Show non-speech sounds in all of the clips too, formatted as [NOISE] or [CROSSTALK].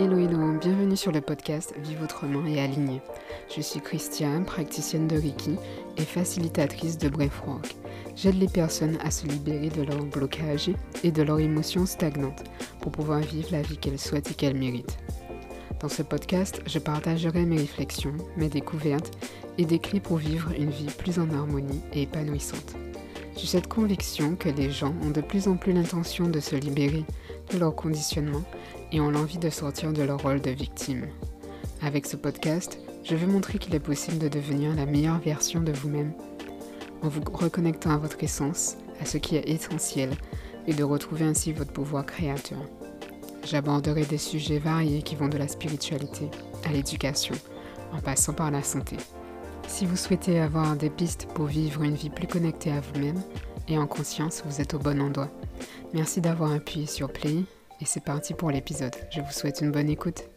Hello hello, bienvenue sur le podcast Vive autrement et aligné. Je suis Christiane, praticienne de Reiki et facilitatrice de Breathwork. J'aide les personnes à se libérer de leurs blocages et de leurs émotions stagnantes pour pouvoir vivre la vie qu'elles souhaitent et qu'elles méritent. Dans ce podcast, je partagerai mes réflexions, mes découvertes et des clés pour vivre une vie plus en harmonie et épanouissante. J'ai cette conviction que les gens ont de plus en plus l'intention de se libérer de leur conditionnement et ont l'envie de sortir de leur rôle de victime. Avec ce podcast, je veux montrer qu'il est possible de devenir la meilleure version de vous-même en vous reconnectant à votre essence, à ce qui est essentiel et de retrouver ainsi votre pouvoir créateur. J'aborderai des sujets variés qui vont de la spiritualité à l'éducation, en passant par la santé. Si vous souhaitez avoir des pistes pour vivre une vie plus connectée à vous-même et en conscience, vous êtes au bon endroit. Merci d'avoir appuyé sur Play et c'est parti pour l'épisode. Je vous souhaite une bonne écoute.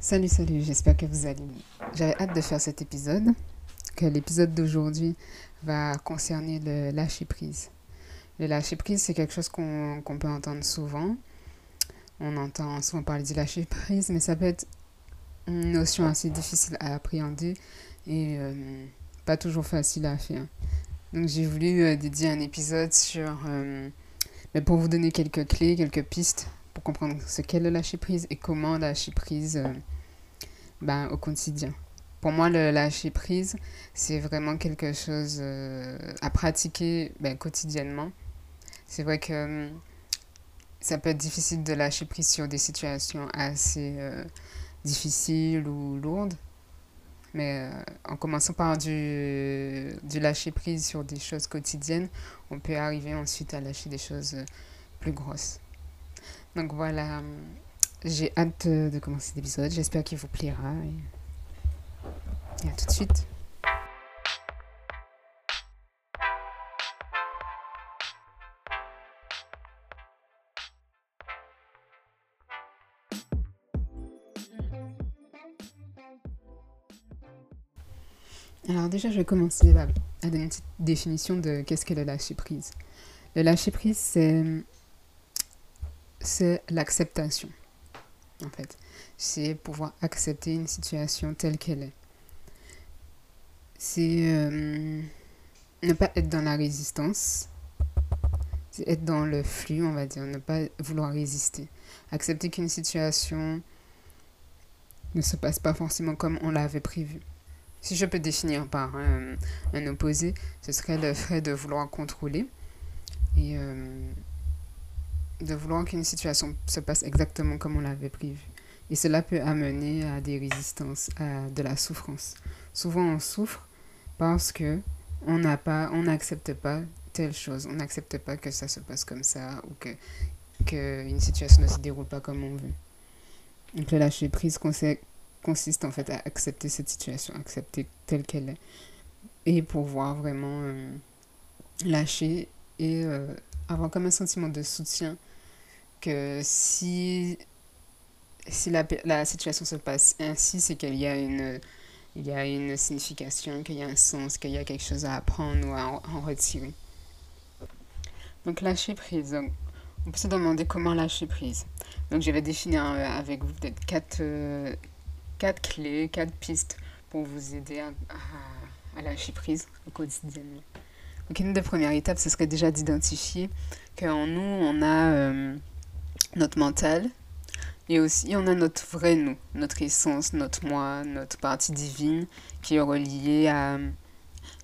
Salut, salut, j'espère que vous allez bien. J'avais hâte de faire cet épisode, que l'épisode d'aujourd'hui va concerner le lâcher prise. Le lâcher prise, c'est quelque chose qu'on peut entendre souvent. On entend souvent parler du lâcher prise, mais ça peut être une notion assez difficile à appréhender et euh, pas toujours facile à faire. Donc j'ai voulu euh, dédier un épisode sur, euh, mais pour vous donner quelques clés, quelques pistes pour comprendre ce qu'est le lâcher prise et comment lâcher prise ben, au quotidien. Pour moi, le lâcher prise, c'est vraiment quelque chose à pratiquer ben, quotidiennement. C'est vrai que ça peut être difficile de lâcher prise sur des situations assez difficile ou lourde. Mais euh, en commençant par du, du lâcher prise sur des choses quotidiennes, on peut arriver ensuite à lâcher des choses euh, plus grosses. Donc voilà, j'ai hâte de commencer l'épisode. J'espère qu'il vous plaira. Et à tout de suite. Alors déjà, je vais commencer à, donner une petite définition de qu'est-ce que le lâcher-prise. Le lâcher-prise, c'est, c'est l'acceptation, en fait. C'est pouvoir accepter une situation telle qu'elle est. C'est euh, ne pas être dans la résistance, c'est être dans le flux, on va dire, ne pas vouloir résister. Accepter qu'une situation ne se passe pas forcément comme on l'avait prévu. Si je peux définir par un, opposé, ce serait le fait de vouloir contrôler et euh, de vouloir qu'une situation se passe exactement comme on l'avait prévu. Et cela peut amener à des résistances, à de la souffrance. Souvent, on souffre parce que on n'a pas, on n'accepte pas telle chose, on n'accepte pas que ça se passe comme ça ou que qu'une situation ne se déroule pas comme on veut. Donc le lâcher prise consiste en fait à accepter cette situation, accepter telle qu'elle est, et pouvoir vraiment euh, lâcher et euh, avoir comme un sentiment de soutien que si, si la, la situation se passe ainsi, c'est qu'il y a une il y a une signification, qu'il y a un sens, qu'il y a quelque chose à apprendre ou à en, retirer. Donc lâcher prise. on peut se demander comment lâcher prise. Donc je vais définir euh, avec vous peut-être quatre, quatre clés, quatre pistes pour vous aider à, à, lâcher prise au quotidien. Donc une des premières étapes, ce serait déjà d'identifier qu'en nous, on a euh, notre mental et aussi on a notre vrai nous, notre essence, notre moi, notre partie divine qui est reliée à,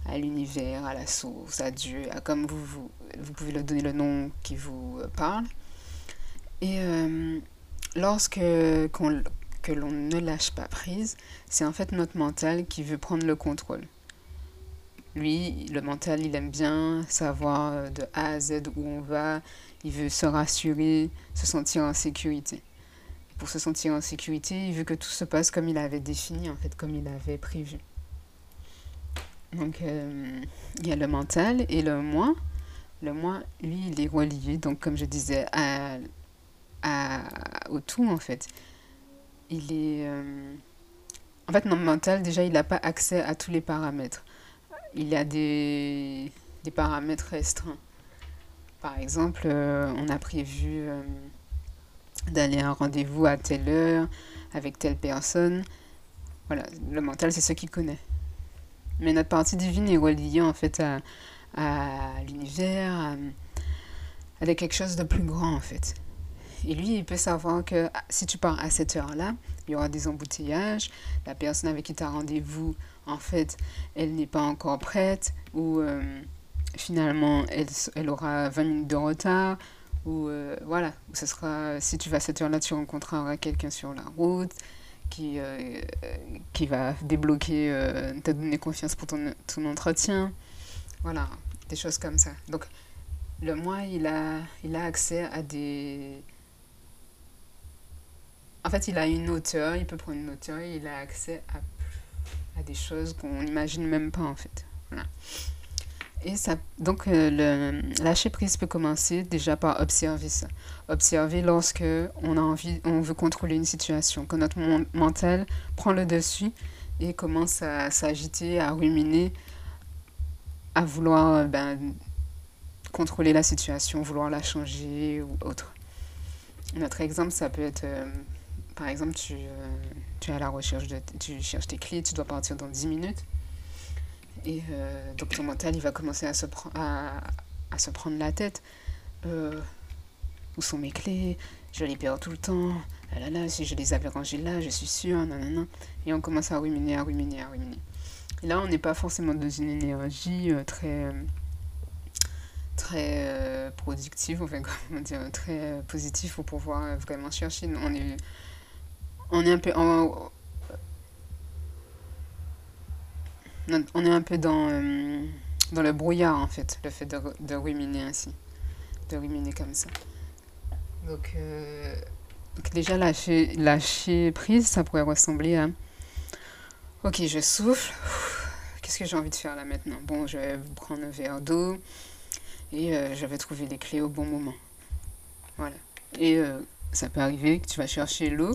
à l'univers, à la source, à Dieu, à comme vous, vous, pouvez leur donner le nom qui vous parle. Et euh, lorsque que l'on ne lâche pas prise, c'est en fait notre mental qui veut prendre le contrôle. Lui, le mental, il aime bien savoir euh, de A à Z où on va, il veut se rassurer, se sentir en sécurité. pour se sentir en sécurité, il veut que tout se passe comme il avait défini, en fait, comme il avait prévu. Donc, euh, il y a le mental et le moi. Le moi, lui, il est relié, donc comme je disais, à, à, au tout, en fait il est, euh, En fait, notre mental, déjà, il n'a pas accès à tous les paramètres. Il a des, des paramètres restreints. Par exemple, euh, on a prévu euh, d'aller à un rendez-vous à telle heure avec telle personne. Voilà, le mental, c'est ce qu'il connaît. Mais notre partie divine est reliée en fait à, à l'univers, à, quelque chose de plus grand en fait. Et lui, il peut savoir que ah, si tu pars à cette heure-là, il y aura des embouteillages, la personne avec qui tu as rendez-vous, en fait, elle n'est pas encore prête, ou euh, finalement, elle, elle aura 20 minutes de retard, ou euh, voilà, ce sera, si tu vas à cette heure-là, tu rencontreras quelqu'un sur la route qui, euh, qui va débloquer, te donner confiance pour ton, ton entretien. Voilà, des choses comme ça. Donc, le moi, il a, il a accès à des... En fait, il a une hauteur, il peut prendre une hauteur et il a accès à, des choses qu'on n'imagine même pas, en fait. Voilà. Et ça, donc, euh, le lâcher prise peut commencer déjà par observer ça. Observer lorsque on a envie, on veut contrôler une situation, quand notre mental prend le dessus et commence à s'agiter, à ruminer à vouloir ben, contrôler la situation, vouloir la changer ou autre. Notre exemple, ça peut être, euh, par exemple, tu, euh, tu es à la recherche de, tu cherches tes clés, tu dois partir dans 10 minutes. Et donc ton mental, il va commencer à se, à, à se prendre la tête. où sont mes clés? Je les perds tout le temps. Ah là, là, si je les avais rangées là, je suis sûre. non Et on commence à ruminer, à ruminer, à ruminer. Là, on n'est pas forcément dans une énergie euh, très très euh, productive, enfin, [LAUGHS] comment dire, très positive pour pouvoir vraiment chercher. On est, on est un peu en, on est un peu dans, euh, dans le brouillard en fait, le fait de, de ruminer ainsi, de ruminer comme ça. Donc, donc déjà lâcher, lâcher prise, ça pourrait ressembler à Ok, je souffle. Qu'est-ce que j'ai envie de faire là maintenant? Bon, je vais prendre un verre d'eau et euh, je vais trouver les clés au bon moment. Voilà. Et euh, ça peut arriver que tu vas chercher l'eau,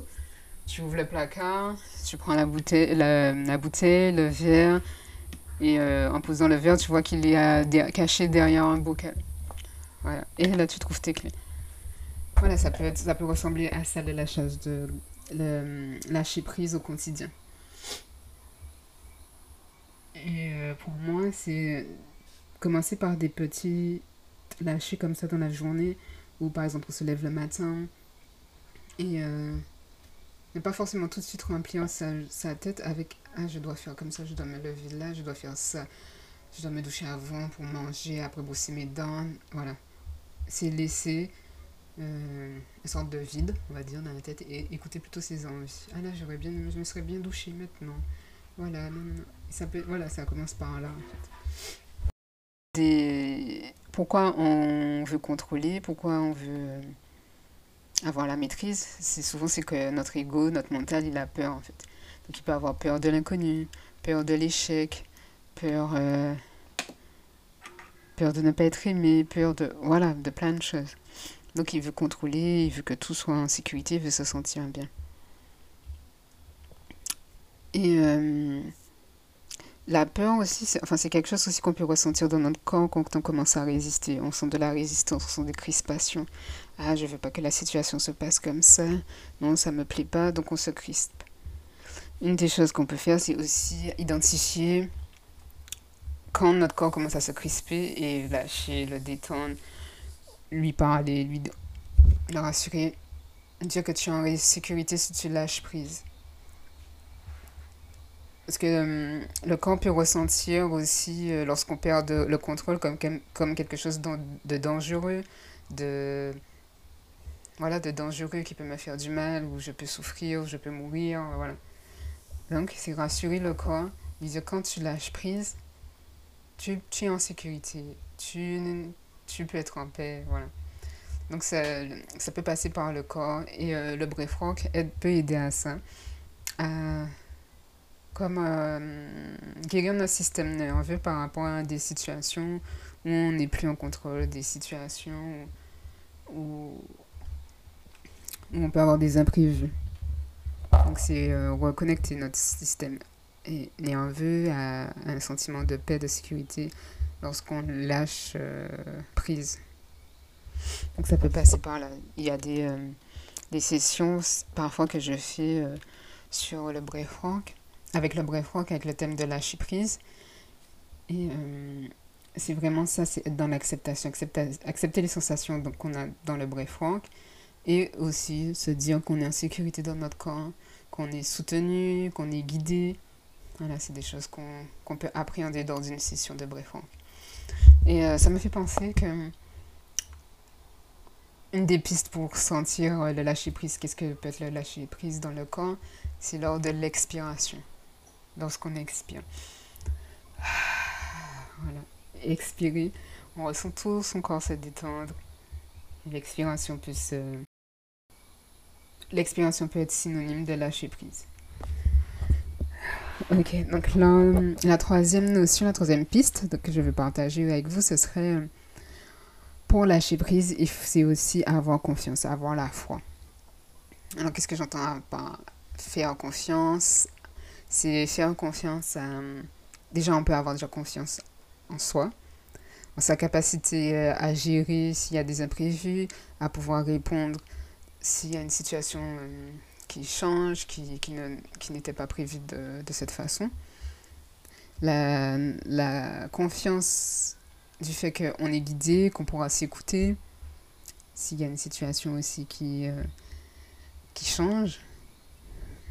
tu ouvres le placard, tu prends la bouteille, la, bouteille le verre, et euh, en posant le verre, tu vois qu'il est caché derrière un bocal. Voilà. Et là, tu trouves tes clés. Voilà, ça peut, ça peut ressembler à ça de la chose de lâcher prise au quotidien. Et euh, pour moi, c'est commencer par des petits lâchers comme ça dans la journée, ou par exemple on se lève le matin, et euh, ne pas forcément tout de suite remplir sa, sa tête avec Ah, je dois faire comme ça, je dois me lever là, je dois faire ça, je dois me doucher avant pour manger, après brosser mes dents. Voilà. C'est laisser euh, une sorte de vide, on va dire, dans la tête et écouter plutôt ses envies. Ah là, j'aurais bien, je me serais bien douché maintenant. Voilà, ça peut, voilà, ça commence par là. En fait. Pourquoi on veut contrôler, pourquoi on veut avoir la maîtrise, c'est souvent c'est que notre ego, notre mental, il a peur en fait. Donc il peut avoir peur de l'inconnu, peur de l'échec, peur, euh, peur de ne pas être aimé, peur de voilà, de plein de choses. Donc il veut contrôler, il veut que tout soit en sécurité, il veut se sentir bien. Et euh, la peur aussi, c'est enfin, quelque chose aussi qu'on peut ressentir dans notre corps quand on commence à résister. On sent de la résistance, on sent des crispations. Ah, je veux pas que la situation se passe comme ça. Non, ça me plaît pas, donc on se crispe. Une des choses qu'on peut faire, c'est aussi identifier quand notre corps commence à se crisper et lâcher, le détendre, lui parler, lui le rassurer, dire que tu es en sécurité si tu lâches prise. Parce que euh, le corps peut ressentir aussi, euh, lorsqu'on perd le contrôle, comme, quelque chose de dangereux, de, voilà, de dangereux qui peut me faire du mal, ou je peux souffrir, ou je peux mourir, voilà. Donc, c'est rassurer le corps, dire quand tu lâches prise, tu, tu es en sécurité, tu, tu peux être en paix, voilà. Donc, ça, ça peut passer par le corps, et euh, le rock peut aider à ça. À comme euh, guérir notre système nerveux par rapport à des situations où on n'est plus en contrôle, des situations où, où, on peut avoir des imprévus. Donc c'est reconnecter notre système nerveux à un sentiment de paix, de sécurité lorsqu'on lâche prise. Donc ça peut passer par là. Il y a des, des sessions parfois que je fais sur le breathwork, avec le breathwork, avec le thème de lâcher prise. Et c'est vraiment ça, c'est être dans l'acceptation, accepter, les sensations qu'on a dans le breathwork et aussi se dire qu'on est en sécurité dans notre corps, qu'on est soutenu, qu'on est guidé. Voilà, c'est des choses qu'on peut appréhender dans une session de breathwork. Et euh, ça me fait penser que une des pistes pour sentir le lâcher prise, qu'est-ce que peut être le lâcher prise dans le corps, c'est lors de l'expiration, lorsqu'on expire. Voilà expirer, on ressent tout son corps se détendre. L'expiration peut L'expiration peut être synonyme de lâcher prise. Ok, donc là, la troisième notion, la troisième piste que je vais partager avec vous, ce serait pour lâcher prise, c'est aussi avoir confiance, avoir la foi. Alors, qu'est-ce que j'entends par faire confiance C'est faire confiance à. Déjà, on peut avoir déjà confiance en soi, en sa capacité euh, à gérer s'il y a des imprévus, à pouvoir répondre s'il y a une situation euh, qui change, qui, qui n'était pas prévue de, de, cette façon. La, la confiance du fait qu'on est guidé, qu'on pourra s'écouter, s'il y a une situation aussi qui, euh, qui change.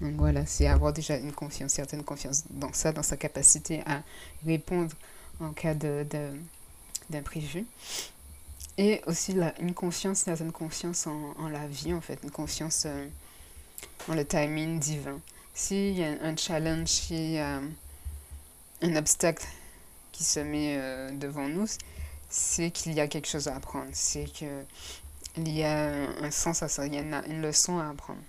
Donc voilà, c'est avoir déjà une confiance, certaine confiance dans ça, dans sa capacité à répondre en cas de, d'imprévu. Et aussi la, une confiance, une confiance en, en, la vie, en fait, une confiance euh, en le timing divin. S'il y a un challenge, s'il y a un obstacle qui se met euh, devant nous, c'est qu'il y a quelque chose à apprendre, c'est qu'il y a un, sens à ça, il y a une, leçon à apprendre.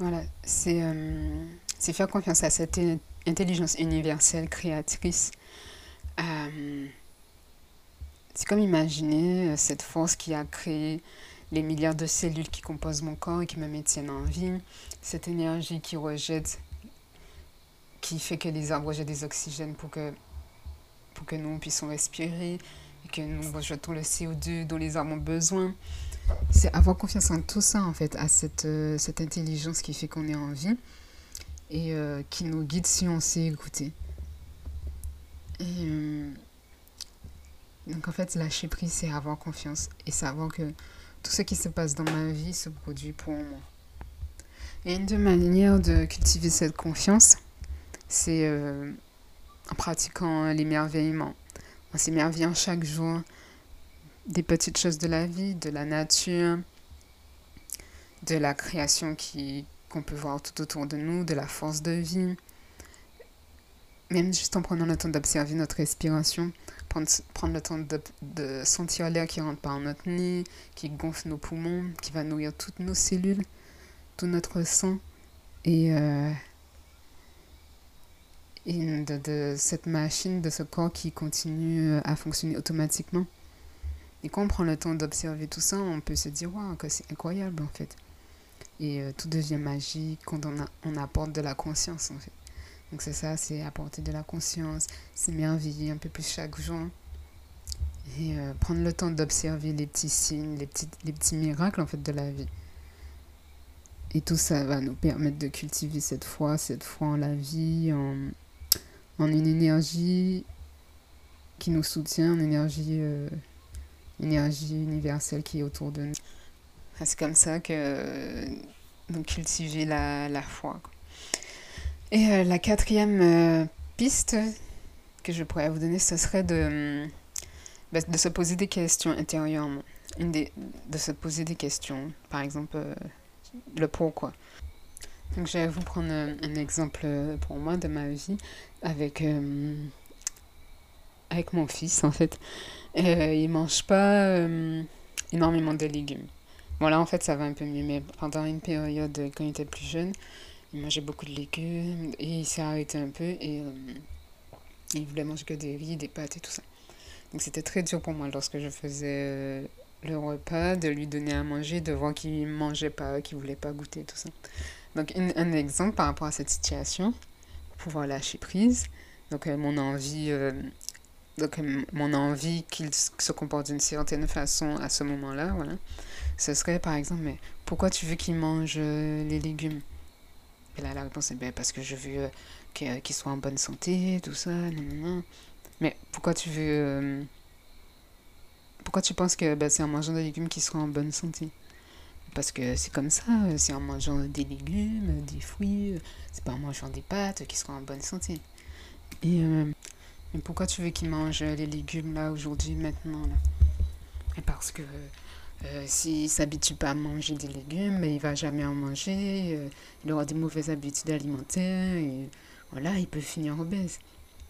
Voilà, c'est euh, faire confiance à cette intelligence universelle créatrice. Euh, c'est comme imaginer euh, cette force qui a créé les milliards de cellules qui composent mon corps et qui me maintiennent en vie, cette énergie qui rejette, qui fait que les arbres rejettent des oxygènes pour que, pour que nous puissions respirer que nous rejetons le CO2 dont les arbres ont besoin. C'est avoir confiance en tout ça, en fait, à cette, euh, intelligence qui fait qu'on est en vie et euh, qui nous guide si on sait écouter. Euh, donc en fait, lâcher prise, c'est avoir confiance et savoir que tout ce qui se passe dans ma vie se produit pour moi. Et une des manières de cultiver cette confiance, c'est en pratiquant l'émerveillement. En s'émerveillant chaque jour des petites choses de la vie, de la nature, de la création qui, qu'on peut voir tout autour de nous, de la force de vie. Même juste en prenant le temps d'observer notre respiration, prendre, prendre le temps de, de sentir l'air qui rentre par notre nez, qui gonfle nos poumons, qui va nourrir toutes nos cellules, tout notre sang. Et, euh, et de, cette machine, de ce corps qui continue à fonctionner automatiquement. Et quand on prend le temps d'observer tout ça, on peut se dire, waouh, que c'est incroyable en fait et euh, tout devient magique quand on apporte de la conscience en fait. Donc c'est ça, c'est apporter de la conscience, s'émerveiller un peu plus chaque jour et euh, prendre le temps d'observer les petits signes, les petits, les petits miracles en fait de la vie. Et tout ça va nous permettre de cultiver cette foi, cette foi en la vie, en, en une énergie qui nous soutient, une énergie, euh, énergie universelle qui est autour de nous. C'est comme ça que donc cultiver la, la foi. Et euh, la quatrième euh, piste que je pourrais vous donner, ce serait de, bah, de se poser des questions intérieurement. Une des, de se poser des questions. Par exemple, euh, le pourquoi. Donc je vais vous prendre un, un, exemple pour moi de ma vie avec, avec mon fils en fait. il mange pas énormément de légumes. Bon, là, en fait, ça va un peu mieux, mais pendant une période, quand il était plus jeune, il mangeait beaucoup de légumes et il s'est arrêté un peu et euh, il voulait manger que des riz, des pâtes et tout ça. Donc, c'était très dur pour moi lorsque je faisais euh, le repas, de lui donner à manger, de voir qu'il mangeait pas, qu'il voulait pas goûter, tout ça. Donc, un exemple par rapport à cette situation, pour pouvoir lâcher prise. Donc, euh, mon envie, euh, donc, euh, mon envie qu'il se comporte d'une certaine façon à ce moment-là, voilà. Ce serait par exemple, mais pourquoi tu veux qu'il mange les légumes? Et là, la réponse est ben, parce que je veux qu'il soit en bonne santé, tout ça, non, non, Mais pourquoi tu veux. pourquoi tu penses que ben, c'est en mangeant des légumes qu'il sera en bonne santé? Parce que c'est comme ça, c'est en mangeant des légumes, des fruits, c'est pas en mangeant des pâtes qui seront en bonne santé. Et euh, pourquoi tu veux qu'il mange les légumes là aujourd'hui, maintenant parce que euh, s'il s'habitue pas à manger des légumes, il va jamais en manger, euh, il aura des mauvaises habitudes alimentaires et voilà, il peut finir obèse.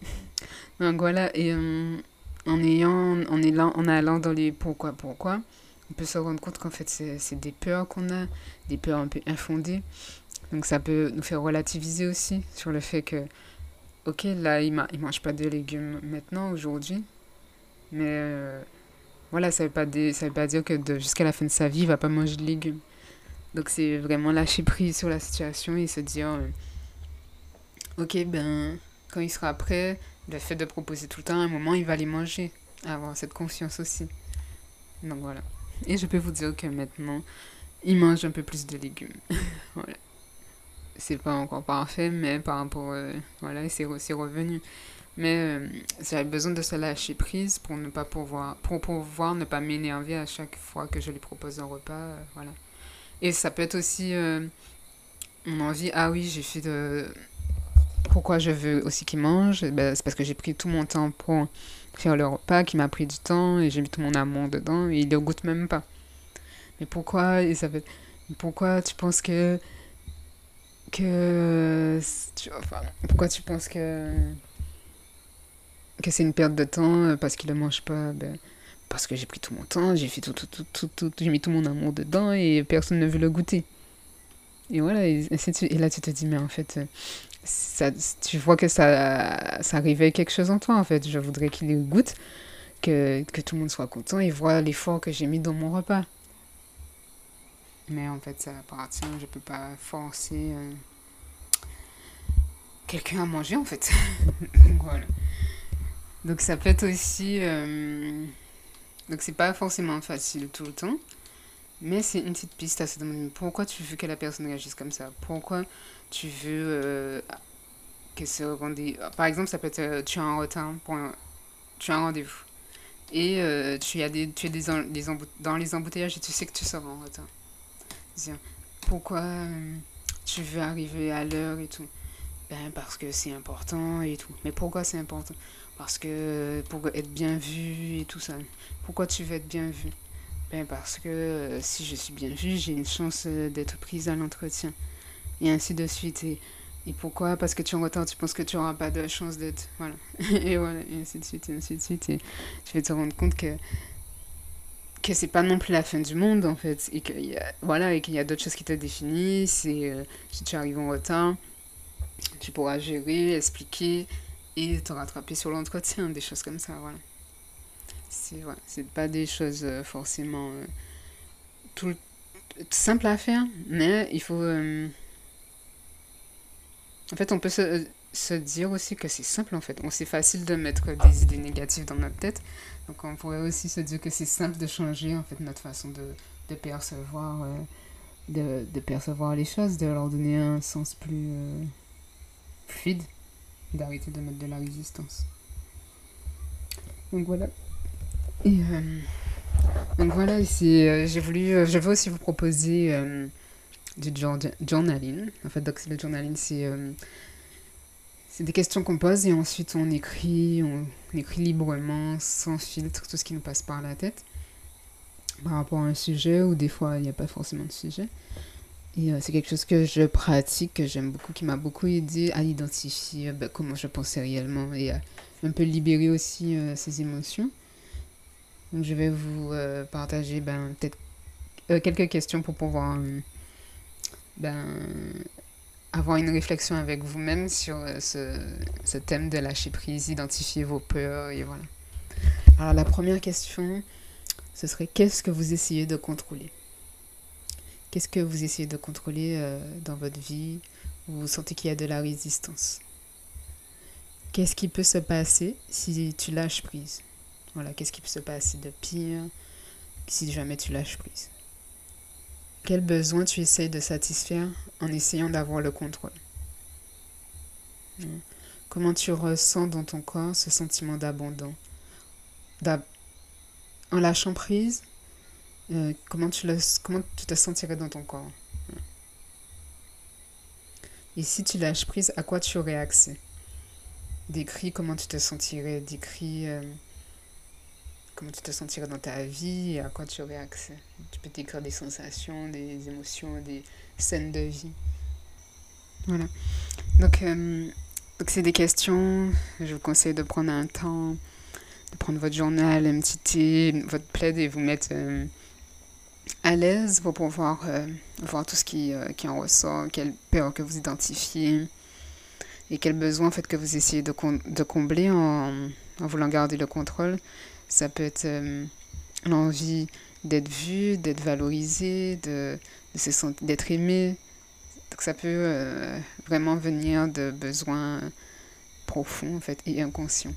[LAUGHS] Donc voilà, et en ayant, en, allant, en allant dans les pourquoi, pourquoi, on peut se rendre compte qu'en fait, c'est des peurs qu'on a, des peurs un peu infondées. Donc ça peut nous faire relativiser aussi sur le fait que, ok, là, il ne mange pas de légumes maintenant, aujourd'hui, mais euh, voilà, ça ne veut, pas veut pas dire que jusqu'à la fin de sa vie, il ne va pas manger de légumes. Donc c'est vraiment lâcher prise sur la situation et se dire, euh, ok, ben, quand il sera prêt, le fait de proposer tout le temps, à un moment, il va les manger. Avoir cette confiance aussi. Donc voilà. Et je peux vous dire que maintenant, il mange un peu plus de légumes. [LAUGHS] voilà. C'est pas encore parfait, mais par rapport. Euh, voilà, c'est revenu. Mais euh, j'avais besoin de se lâcher prise pour ne pas pouvoir, pour pouvoir ne pas m'énerver à chaque fois que je lui propose un repas. Euh, voilà. Et ça peut être aussi mon envie. Ah oui, j'ai fait de. Pourquoi je veux aussi qu'il mange? Ben, C'est parce que j'ai pris tout mon temps pour faire le repas qui m'a pris du temps et j'ai mis tout mon amour dedans et il le goûte même pas. Mais pourquoi Isabelle Pourquoi tu penses que que tu, enfin, pourquoi tu penses que que c'est une perte de temps parce qu'il ne mange pas ben, parce que j'ai pris tout mon temps, j'ai fait tout tout tout tout, tout j'ai mis tout mon amour dedans et personne ne veut le goûter. Et voilà, et, et là tu te dis mais en fait tu vois que ça, ça réveille quelque chose en toi, en fait. Je voudrais qu'il goûte, que, que tout le monde soit content et voit l'effort que j'ai mis dans mon repas. Mais en fait, ça appartient, je peux pas forcer euh, quelqu'un à manger, en fait. [LAUGHS] donc voilà. Donc ça peut être aussi... Euh, donc c'est pas forcément facile tout le temps. Mais c'est une petite piste à se demander pourquoi tu veux que la personne réagisse comme ça? Pourquoi tu veux euh, que ce rendez Par exemple, ça peut être euh, tu as un retard pour tu as un rendez-vous. Et euh, tu, as des, tu es des, dans les embouteillages et tu sais que tu seras en retard. Pourquoi tu veux arriver à l'heure et tout? Ben parce que c'est important et tout. Mais pourquoi c'est important? Parce que pour être bien vu et tout ça. Pourquoi tu veux être bien vu? Ben parce que si je suis bien vue, j'ai une chance d'être prise à l'entretien. Et ainsi de suite. Et, et pourquoi? Parce que tu es en retard, tu penses que tu n'auras pas de chance d'être. Voilà. [LAUGHS] et voilà, et ainsi de suite, et ainsi de suite. Et tu vas te rendre compte que que c'est pas non plus la fin du monde en fait et qu'il y a voilà et a d'autres choses qui te définissent et euh, si tu arrives en retard tu pourras gérer expliquer et te rattraper sur l'entretien des choses comme ça voilà c'est c'est pas des choses euh, forcément euh, tout, simples à faire, mais il faut. Euh, en fait, on peut se, se dire aussi que c'est simple en fait. C'est facile de mettre des idées négatives dans notre tête. Donc on pourrait aussi se dire que c'est simple de changer en fait notre façon de, de percevoir de, de, percevoir les choses, de leur donner un sens plus fluide, d'arrêter de mettre de la résistance. Donc voilà. Et euh, donc voilà, euh, j'ai voulu, euh, je veux aussi vous proposer du journaling. En fait, donc le journaling, c'est c'est des questions qu'on pose et ensuite on écrit, on, écrit librement, sans filtre, tout ce qui nous passe par la tête par rapport à un sujet ou des fois il n'y a pas forcément de sujet. Et c'est quelque chose que je pratique, que j'aime beaucoup, qui m'a beaucoup aidé à identifier bah, comment je pensais réellement et à un peu libérer aussi ses émotions. Donc je vais vous euh, partager ben, peut-être euh, quelques questions pour pouvoir euh, ben, avoir une réflexion avec vous-même sur ce, ce, thème de lâcher prise, identifier vos peurs et voilà. Alors la première question, ce serait qu'est-ce que vous essayez de contrôler? Qu'est-ce que vous essayez de contrôler euh, dans votre vie où vous sentez qu'il y a de la résistance? Qu'est-ce qui peut se passer si tu lâches prise? Voilà, qu'est-ce qui peut se passer de pire si jamais tu lâches prise? Quel besoin tu essayes de satisfaire en essayant d'avoir le contrôle? Hmm. Comment tu ressens dans ton corps ce sentiment d'abandon? En lâchant prise, euh, comment, tu te sentirais dans ton corps? Et si tu lâches prise, à quoi tu aurais accès Décris comment tu te sentirais, décris euh, comment tu te sentirais dans ta vie à quoi tu aurais accès. Tu peux décrire des sensations, des émotions, des scènes de vie. Voilà. Donc, euh, donc c'est des questions. Je vous conseille de prendre un temps, de prendre votre journal, un petit thé, votre plaid et vous mettre à l'aise pour pouvoir euh, voir tout ce qui, euh, qui en ressort, quelle peur que vous identifiez et quel besoin en fait, que vous essayez de, de combler en, en, voulant garder le contrôle. Ça peut être euh, l'envie d'être vu, d'être valorisé, de, de d'être aimé. Donc ça peut vraiment venir de besoins profonds en fait, et inconscients.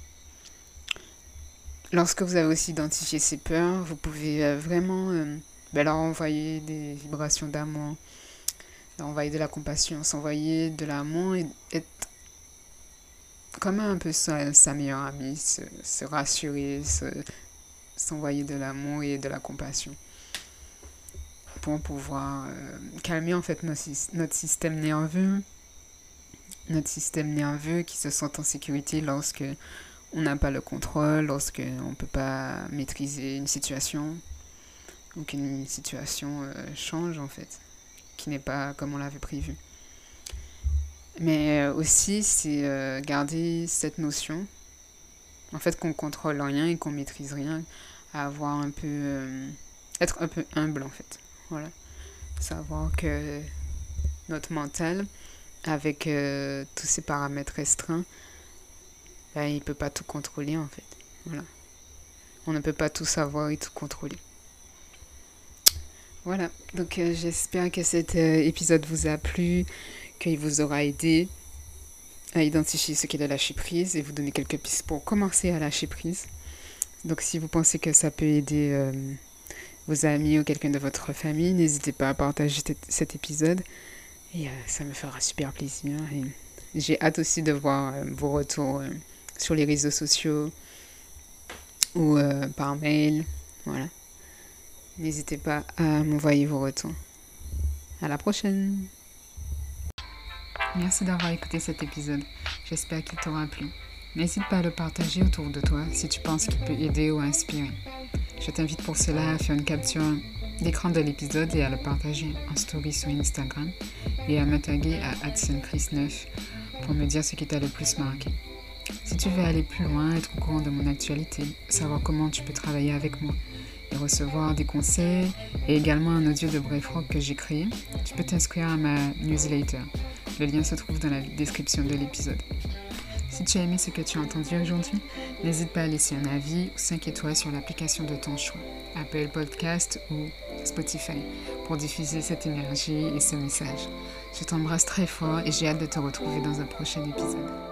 Lorsque vous avez aussi identifié ces peurs, vous pouvez vraiment ben, leur envoyer des vibrations d'amour, leur envoyer de la compassion, s'envoyer de l'amour et être comme un peu sa, sa meilleure amie, se, se rassurer, s'envoyer de l'amour et de la compassion pour pouvoir euh, calmer en fait notre, notre système nerveux, notre système nerveux qui se sent en sécurité lorsque on n'a pas le contrôle, lorsque on ne peut pas maîtriser une situation ou qu'une situation euh, change en fait, qui n'est pas comme on l'avait prévu. Mais euh, aussi, c'est euh, garder cette notion, en fait, qu'on contrôle rien et qu'on maîtrise rien, à avoir un peu, être un peu humble en fait. Voilà. Savoir que notre mental, avec tous ces paramètres restreints, ben, il ne peut pas tout contrôler en fait. Voilà. On ne peut pas tout savoir et tout contrôler. Voilà, donc euh, j'espère que cet euh, épisode vous a plu, qu'il vous aura aidé à identifier ce qu'est la lâcher prise et vous donner quelques pistes pour commencer à lâcher prise. Donc si vous pensez que ça peut aider euh, vos amis ou quelqu'un de votre famille, n'hésitez pas à partager cet épisode et ça me fera super plaisir. Et j'ai hâte aussi de voir vos retours sur les réseaux sociaux ou par mail. Voilà. N'hésitez pas à m'envoyer vos retours. À la prochaine. Merci d'avoir écouté cet épisode. J'espère qu'il t'aura plu. N'hésite pas à le partager autour de toi si tu penses qu'il peut aider ou inspirer. Je t'invite pour cela à faire une capture d'écran de l'épisode et à le partager en story sur Instagram et à me à AdsenChris9 pour me dire ce qui t'a le plus marqué. Si tu veux aller plus loin, être au courant de mon actualité, savoir comment tu peux travailler avec moi, recevoir des conseils et également un audio de Bref Rock que j'ai créé, tu peux t'inscrire à ma newsletter. Le lien se trouve dans la description de l'épisode. Si tu as aimé ce que tu as entendu aujourd'hui, n'hésite pas à laisser un avis ou 5 étoiles sur l'application de ton choix, Apple Podcast ou Spotify, pour diffuser cette énergie et ce message. Je t'embrasse très fort et j'ai hâte de te retrouver dans un prochain épisode.